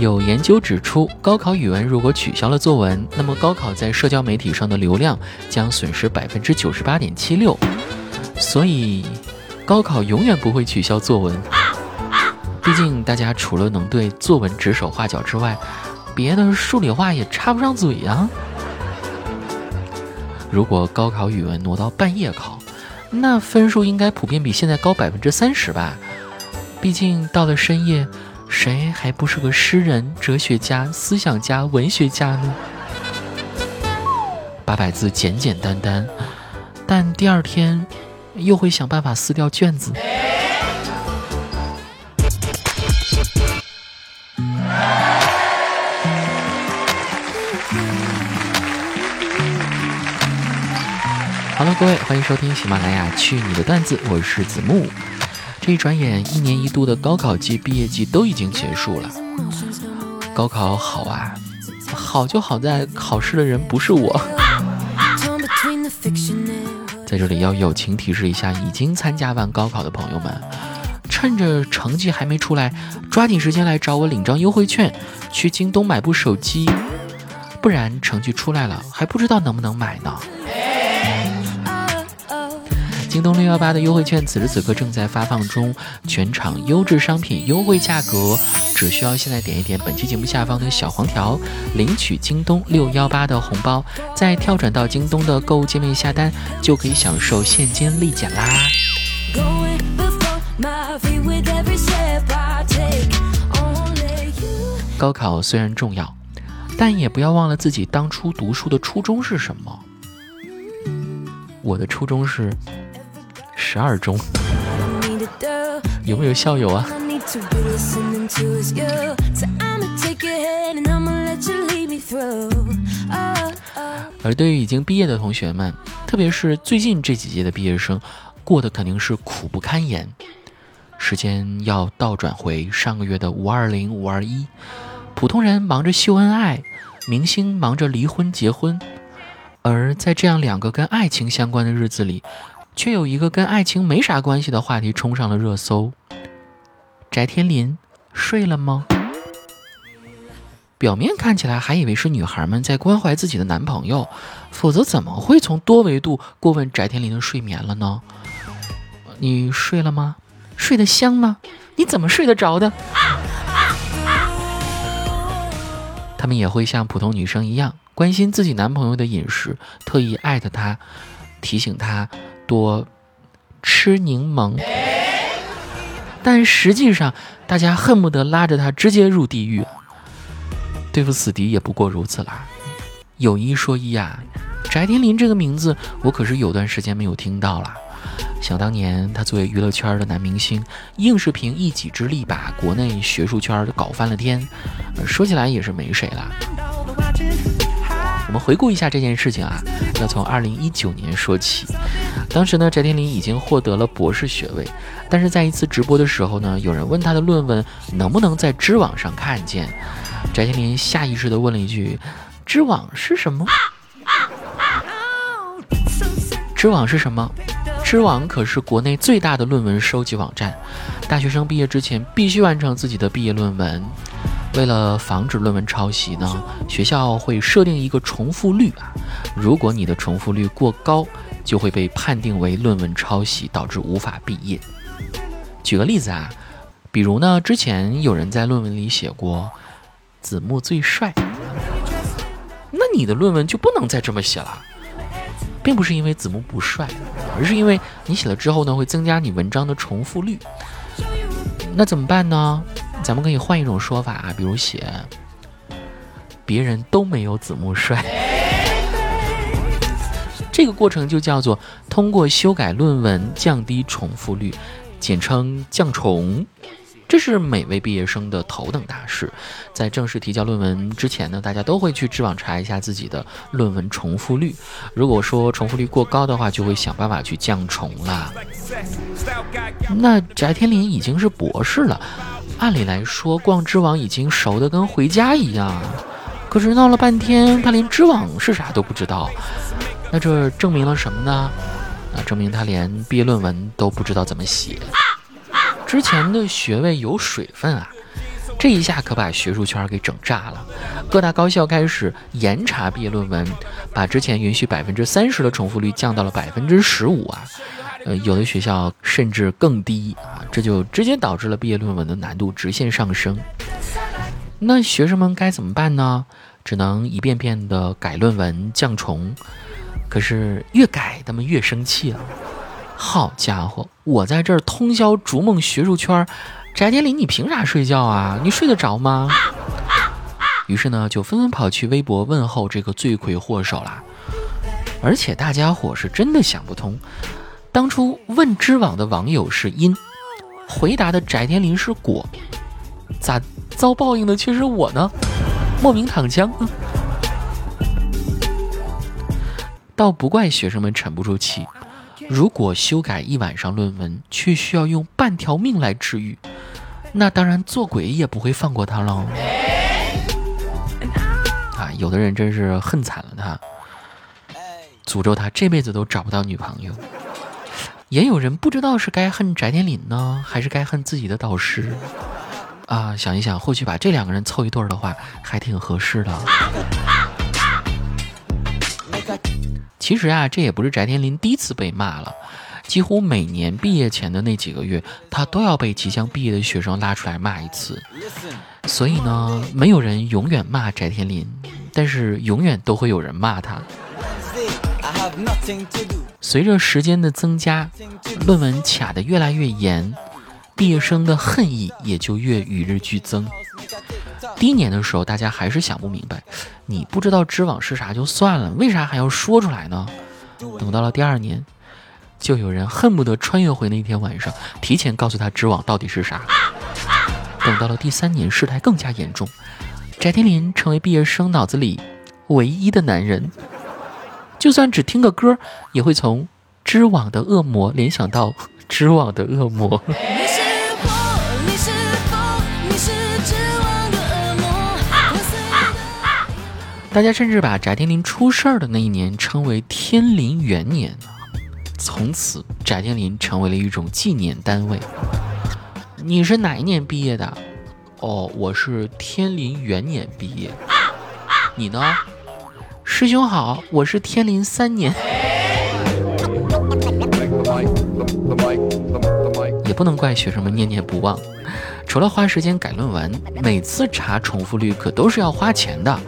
有研究指出，高考语文如果取消了作文，那么高考在社交媒体上的流量将损失百分之九十八点七六。所以，高考永远不会取消作文。毕竟，大家除了能对作文指手画脚之外，别的数理化也插不上嘴呀。如果高考语文挪到半夜考，那分数应该普遍比现在高百分之三十吧？毕竟到了深夜。谁还不是个诗人、哲学家、思想家、文学家呢？八百字简简单单，但第二天又会想办法撕掉卷子。好了，各位，欢迎收听喜马拉雅《去你的段子》，我是子木。一转眼，一年一度的高考季、毕业季都已经结束了。高考好啊，好就好在考试的人不是我。在这里要友情提示一下已经参加完高考的朋友们，趁着成绩还没出来，抓紧时间来找我领张优惠券，去京东买部手机，不然成绩出来了还不知道能不能买呢。京东六幺八的优惠券此时此刻正在发放中，全场优质商品优惠价格，只需要现在点一点本期节目下方的小黄条，领取京东六幺八的红包，再跳转到京东的购物界面下单，就可以享受现金立减啦。高考虽然重要，但也不要忘了自己当初读书的初衷是什么。我的初衷是。十二中有没有校友啊？而对于已经毕业的同学们，特别是最近这几届的毕业生，过得肯定是苦不堪言。时间要倒转回上个月的五二零、五二一，普通人忙着秀恩爱，明星忙着离婚结婚，而在这样两个跟爱情相关的日子里。却有一个跟爱情没啥关系的话题冲上了热搜。翟天临睡了吗？表面看起来还以为是女孩们在关怀自己的男朋友，否则怎么会从多维度过问翟天临的睡眠了呢？你睡了吗？睡得香吗？你怎么睡得着的？他们也会像普通女生一样关心自己男朋友的饮食，特意艾特他，提醒他。多吃柠檬，但实际上，大家恨不得拉着他直接入地狱。对付死敌也不过如此啦。有一说一啊，翟天临这个名字，我可是有段时间没有听到了。想当年，他作为娱乐圈的男明星，硬是凭一己之力把国内学术圈搞翻了天。说起来也是没谁了。我们回顾一下这件事情啊，要从二零一九年说起。当时呢，翟天临已经获得了博士学位，但是在一次直播的时候呢，有人问他的论文能不能在知网上看见，翟天临下意识地问了一句：“知网是什么？”知网是什么？知网可是国内最大的论文收集网站，大学生毕业之前必须完成自己的毕业论文。为了防止论文抄袭呢，学校会设定一个重复率啊。如果你的重复率过高，就会被判定为论文抄袭，导致无法毕业。举个例子啊，比如呢，之前有人在论文里写过“子木最帅”，那你的论文就不能再这么写了，并不是因为子木不帅，而是因为你写了之后呢，会增加你文章的重复率。那怎么办呢？咱们可以换一种说法啊，比如写别人都没有子木帅，这个过程就叫做通过修改论文降低重复率，简称降重。这是每位毕业生的头等大事。在正式提交论文之前呢，大家都会去知网查一下自己的论文重复率。如果说重复率过高的话，就会想办法去降重了。那翟天临已经是博士了。按理来说，逛知网已经熟得跟回家一样，可是闹了半天，他连知网是啥都不知道。那这证明了什么呢？那证明他连毕业论文都不知道怎么写。之前的学位有水分啊，这一下可把学术圈给整炸了，各大高校开始严查毕业论文，把之前允许百分之三十的重复率降到了百分之十五啊，呃，有的学校甚至更低啊，这就直接导致了毕业论文的难度直线上升。那学生们该怎么办呢？只能一遍遍的改论文降重，可是越改他们越生气了。好家伙，我在这儿通宵逐梦学术圈，翟天临你凭啥睡觉啊？你睡得着吗？于是呢，就纷纷跑去微博问候这个罪魁祸首啦。而且大家伙是真的想不通，当初问知网的网友是因，回答的翟天临是果，咋遭报应的却是我呢？莫名躺枪。倒不怪学生们沉不住气。如果修改一晚上论文，却需要用半条命来治愈，那当然做鬼也不会放过他喽。啊，有的人真是恨惨了他，诅咒他这辈子都找不到女朋友。也有人不知道是该恨翟天临呢，还是该恨自己的导师。啊，想一想，或许把这两个人凑一对儿的话，还挺合适的。其实啊，这也不是翟天临第一次被骂了，几乎每年毕业前的那几个月，他都要被即将毕业的学生拉出来骂一次。所以呢，没有人永远骂翟天临，但是永远都会有人骂他。随着时间的增加，论文卡得越来越严，毕业生的恨意也就越与日俱增。第一年的时候，大家还是想不明白，你不知道知网是啥就算了，为啥还要说出来呢？等到了第二年，就有人恨不得穿越回那天晚上，提前告诉他知网到底是啥。等到了第三年，事态更加严重，翟天临成为毕业生脑子里唯一的男人，就算只听个歌，也会从知网的恶魔联想到知网的恶魔。大家甚至把翟天临出事儿的那一年称为“天临元年”，从此翟天临成为了一种纪念单位。你是哪一年毕业的？哦，我是天临元年毕业。你呢？师兄好，我是天林三年。也不能怪学生们念念不忘。除了花时间改论文，每次查重复率可都是要花钱的，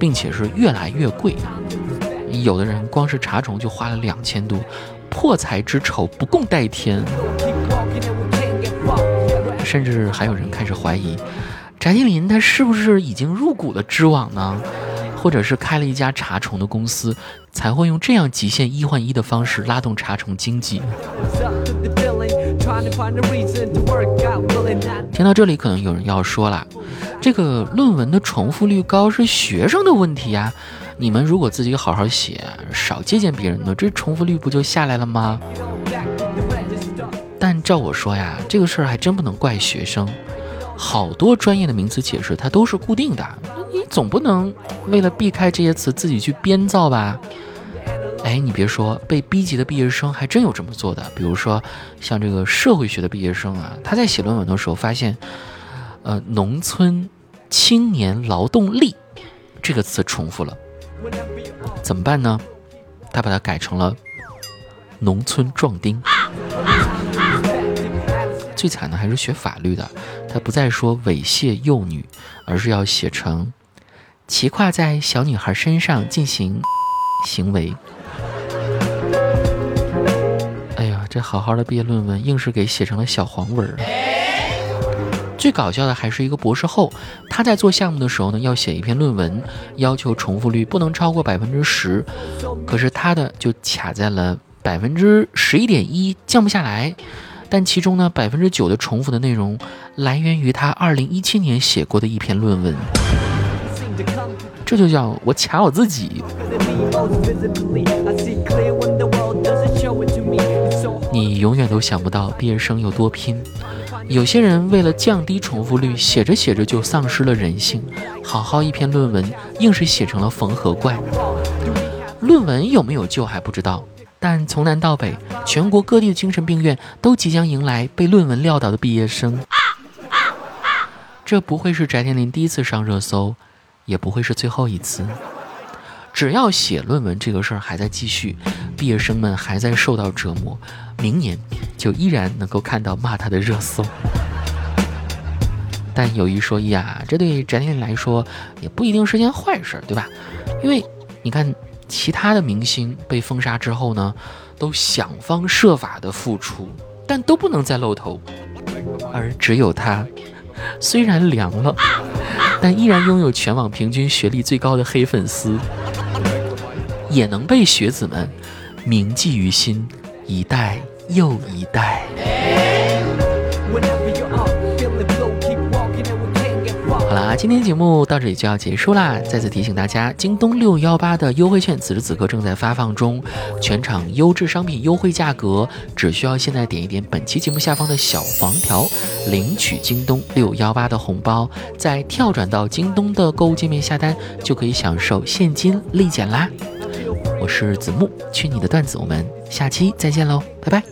并且是越来越贵。有的人光是查重就花了两千多，破财之仇不共戴天。甚至还有人开始怀疑，翟天临他是不是已经入股了知网呢？或者是开了一家查重的公司，才会用这样极限一换一的方式拉动查重经济？听到这里，可能有人要说了，这个论文的重复率高是学生的问题呀。你们如果自己好好写，少借鉴别人的，这重复率不就下来了吗？但照我说呀，这个事儿还真不能怪学生。好多专业的名词解释它都是固定的，你总不能为了避开这些词自己去编造吧？哎，你别说，被逼急的毕业生还真有这么做的。比如说，像这个社会学的毕业生啊，他在写论文的时候发现，呃，农村青年劳动力这个词重复了，怎么办呢？他把它改成了农村壮丁。最惨的还是学法律的，他不再说猥亵幼女，而是要写成骑跨在小女孩身上进行行为。哎呀这好好的毕业论文，硬是给写成了小黄文儿。最搞笑的还是一个博士后，他在做项目的时候呢，要写一篇论文，要求重复率不能超过百分之十，可是他的就卡在了百分之十一点一，降不下来。但其中呢，百分之九的重复的内容来源于他二零一七年写过的一篇论文。这就叫我卡我自己。你永远都想不到毕业生有多拼。有些人为了降低重复率，写着写着就丧失了人性。好好一篇论文，硬是写成了缝合怪。论文有没有救还不知道，但从南到北，全国各地的精神病院都即将迎来被论文撂倒的毕业生。这不会是翟天临第一次上热搜，也不会是最后一次。只要写论文这个事儿还在继续，毕业生们还在受到折磨，明年就依然能够看到骂他的热搜。但有一说一啊，这对翟天临来说也不一定是件坏事，对吧？因为你看，其他的明星被封杀之后呢，都想方设法的复出，但都不能再露头，而只有他，虽然凉了，但依然拥有全网平均学历最高的黑粉丝。也能被学子们铭记于心，一代又一代。好啦，今天节目到这里就要结束啦！再次提醒大家，京东六幺八的优惠券此时此刻正在发放中，全场优质商品优惠价格，只需要现在点一点本期节目下方的小黄条，领取京东六幺八的红包，再跳转到京东的购物界面下单，就可以享受现金立减啦！我是子木，去你的段子，我们下期再见喽，拜拜。